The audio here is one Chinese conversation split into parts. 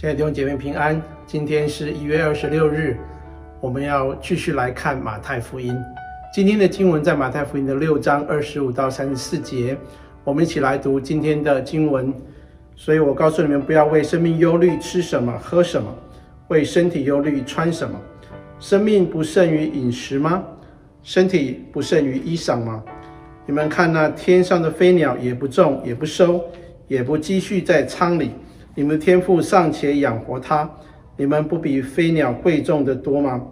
亲爱的弟兄姐妹平安，今天是一月二十六日，我们要继续来看马太福音。今天的经文在马太福音的六章二十五到三十四节，我们一起来读今天的经文。所以我告诉你们，不要为生命忧虑，吃什么，喝什么；为身体忧虑，穿什么。生命不胜于饮食吗？身体不胜于衣裳吗？你们看那天上的飞鸟，也不种，也不收，也不积蓄在仓里。你们天父尚且养活它，你们不比飞鸟贵重的多吗？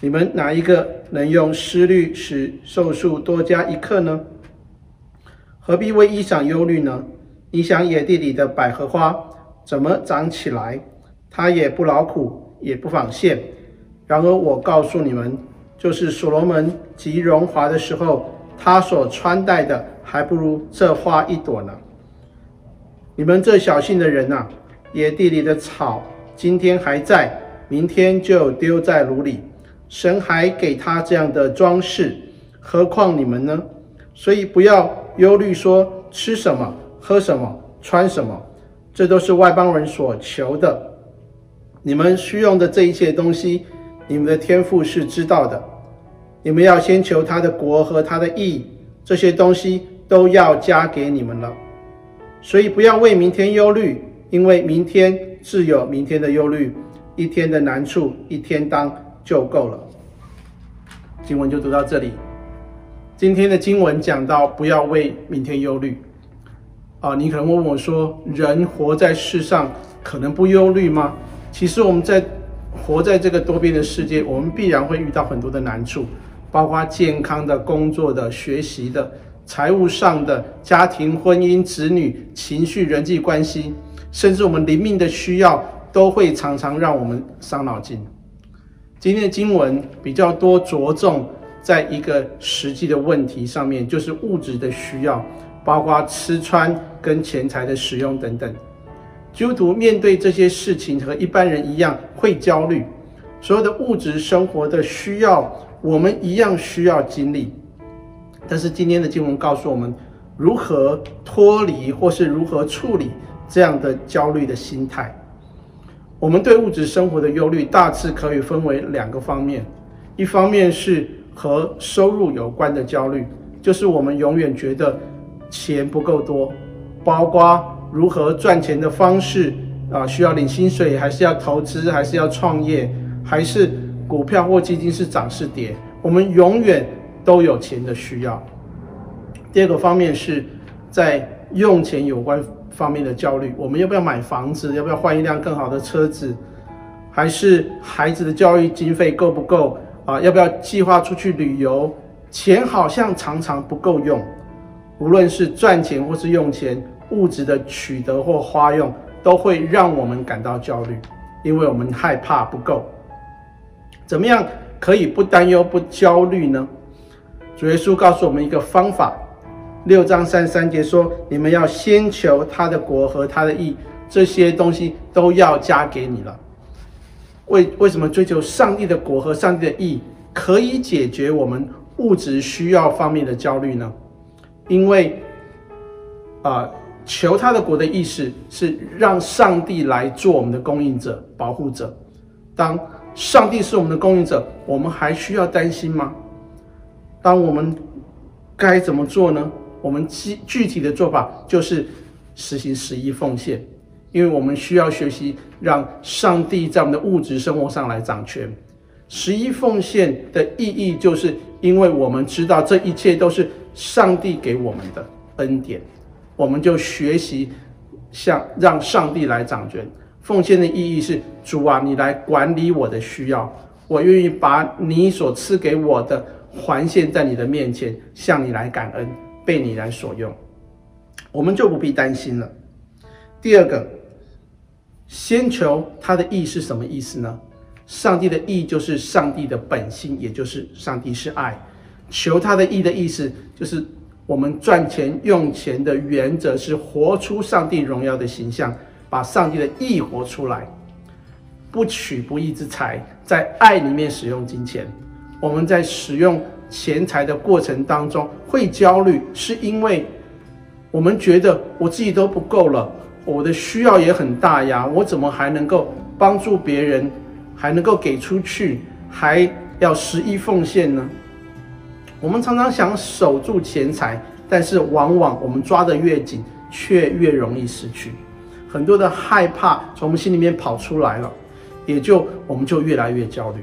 你们哪一个能用思虑使寿数多加一刻呢？何必为衣裳忧虑呢？你想野地里的百合花怎么长起来？它也不劳苦，也不纺线。然而我告诉你们，就是所罗门极荣华的时候，他所穿戴的还不如这花一朵呢。你们这小信的人呐、野地里的草今天还在，明天就丢在炉里。神还给他这样的装饰，何况你们呢？所以不要忧虑，说吃什么、喝什么、穿什么，这都是外邦人所求的。你们需用的这一切东西，你们的天赋是知道的。你们要先求他的国和他的义，这些东西都要加给你们了。所以不要为明天忧虑，因为明天自有明天的忧虑，一天的难处一天当就够了。经文就读到这里。今天的经文讲到不要为明天忧虑。啊，你可能问我说：人活在世上可能不忧虑吗？其实我们在活在这个多变的世界，我们必然会遇到很多的难处，包括健康的、工作的、学习的。财务上的、家庭、婚姻、子女、情绪、人际关系，甚至我们灵命的需要，都会常常让我们伤脑筋。今天的经文比较多着重在一个实际的问题上面，就是物质的需要，包括吃穿跟钱财的使用等等。基督徒面对这些事情和一般人一样会焦虑，所有的物质生活的需要，我们一样需要经历。但是今天的经文告诉我们，如何脱离或是如何处理这样的焦虑的心态。我们对物质生活的忧虑大致可以分为两个方面，一方面是和收入有关的焦虑，就是我们永远觉得钱不够多，包括如何赚钱的方式啊，需要领薪水，还是要投资，还是要创业，还是股票或基金是涨是跌，我们永远。都有钱的需要。第二个方面是在用钱有关方面的焦虑，我们要不要买房子？要不要换一辆更好的车子？还是孩子的教育经费够不够啊？要不要计划出去旅游？钱好像常常不够用。无论是赚钱或是用钱，物质的取得或花用，都会让我们感到焦虑，因为我们害怕不够。怎么样可以不担忧、不焦虑呢？主耶稣告诉我们一个方法，六章三十三节说：“你们要先求他的国和他的义，这些东西都要加给你了。”为为什么追求上帝的国和上帝的义可以解决我们物质需要方面的焦虑呢？因为啊、求他的国的意思是让上帝来做我们的供应者、保护者。当上帝是我们的供应者，我们还需要担心吗？当我们该怎么做呢？我们具具体的做法就是实行十一奉献，因为我们需要学习让上帝在我们的物质生活上来掌权。十一奉献的意义，就是因为我们知道这一切都是上帝给我们的恩典，我们就学习向让上帝来掌权。奉献的意义是：主啊，你来管理我的需要，我愿意把你所赐给我的。还现在你的面前，向你来感恩，被你来所用，我们就不必担心了。第二个，先求他的义是什么意思呢？上帝的义就是上帝的本性，也就是上帝是爱。求他的义的意思，就是我们赚钱用钱的原则是活出上帝荣耀的形象，把上帝的义活出来，不取不义之财，在爱里面使用金钱。我们在使用钱财的过程当中会焦虑，是因为我们觉得我自己都不够了，我的需要也很大呀，我怎么还能够帮助别人，还能够给出去，还要十一奉献呢？我们常常想守住钱财，但是往往我们抓得越紧，却越容易失去。很多的害怕从我们心里面跑出来了，也就我们就越来越焦虑。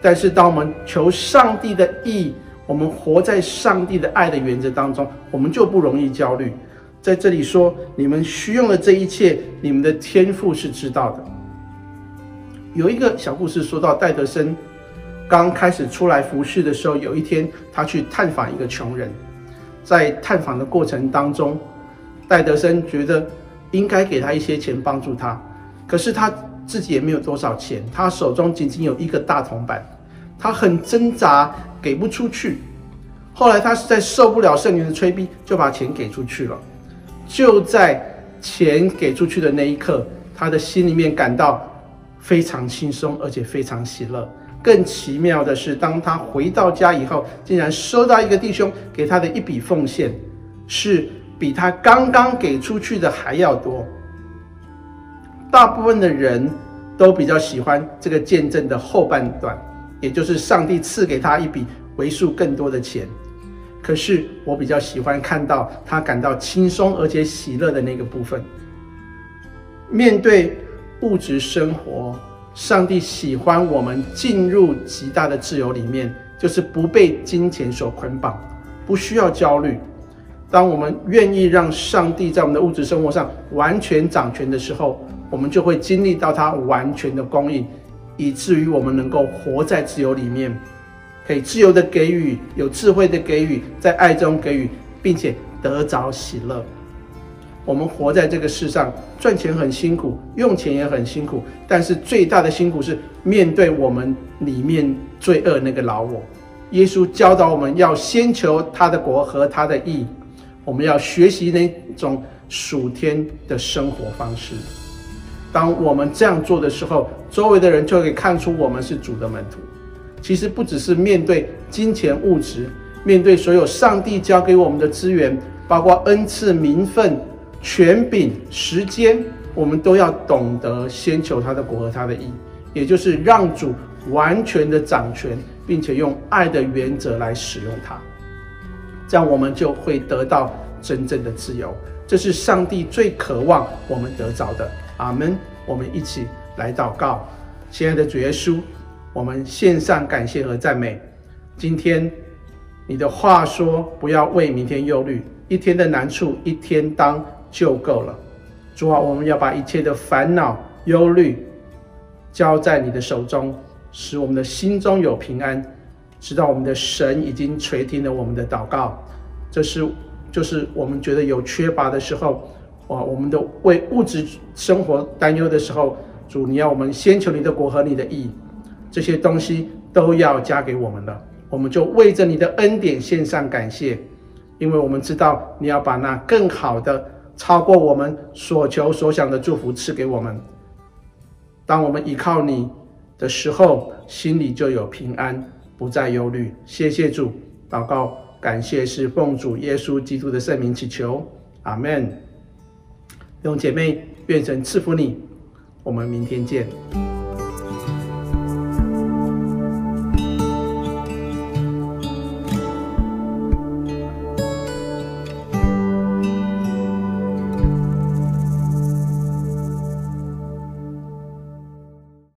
但是当我们求上帝的意，我们活在上帝的爱的原则当中，我们就不容易焦虑。在这里说，你们需用的这一切，你们的天赋是知道的。有一个小故事说到戴德生。刚开始出来服侍的时候，有一天他去探访一个穷人，在探访的过程当中，戴德生觉得应该给他一些钱帮助他，可是他自己也没有多少钱，他手中仅仅有一个大铜板，他很挣扎，给不出去。后来他实在受不了圣灵的催逼，就把钱给出去了。就在钱给出去的那一刻，他的心里面感到非常轻松，而且非常喜乐。更奇妙的是，当他回到家以后，竟然收到一个弟兄给他的一笔奉献，是比他刚刚给出去的还要多。大部分的人都比较喜欢这个见证的后半段，也就是上帝赐给他一笔为数更多的钱。可是我比较喜欢看到他感到轻松而且喜乐的那个部分。面对物质生活。上帝喜欢我们进入极大的自由里面，就是不被金钱所捆绑，不需要焦虑。当我们愿意让上帝在我们的物质生活上完全掌权的时候，我们就会经历到他完全的供应，以至于我们能够活在自由里面，可以自由的给予，有智慧的给予，在爱中给予，并且得着喜乐。我们活在这个世上，赚钱很辛苦，用钱也很辛苦，但是最大的辛苦是面对我们里面罪恶那个老我。耶稣教导我们要先求他的国和他的义，我们要学习那种属天的生活方式。当我们这样做的时候，周围的人就可以看出我们是主的门徒。其实不只是面对金钱物质，面对所有上帝交给我们的资源，包括恩赐、名分。权柄、时间，我们都要懂得先求他的国和他的义，也就是让主完全的掌权，并且用爱的原则来使用它，这样我们就会得到真正的自由。这是上帝最渴望我们得着的。阿门。我们一起来祷告，亲爱的主耶稣，我们献上感谢和赞美。今天你的话说，不要为明天忧虑，一天的难处一天当就够了，主啊，我们要把一切的烦恼、忧虑交在你的手中，使我们的心中有平安，知道我们的神已经垂听了我们的祷告。这是就是我们觉得有缺乏的时候，哇，我们的为物质生活担忧的时候，主，你要我们先求你的国和你的义，这些东西都要加给我们了，我们就为着你的恩典献上感谢，因为我们知道你要把那更好的。超过我们所求所想的祝福赐给我们。当我们依靠你的时候，心里就有平安，不再忧虑。谢谢主，祷告感谢是奉主耶稣基督的圣名祈求，阿门。弟兄姐妹，愿神赐福你，我们明天见。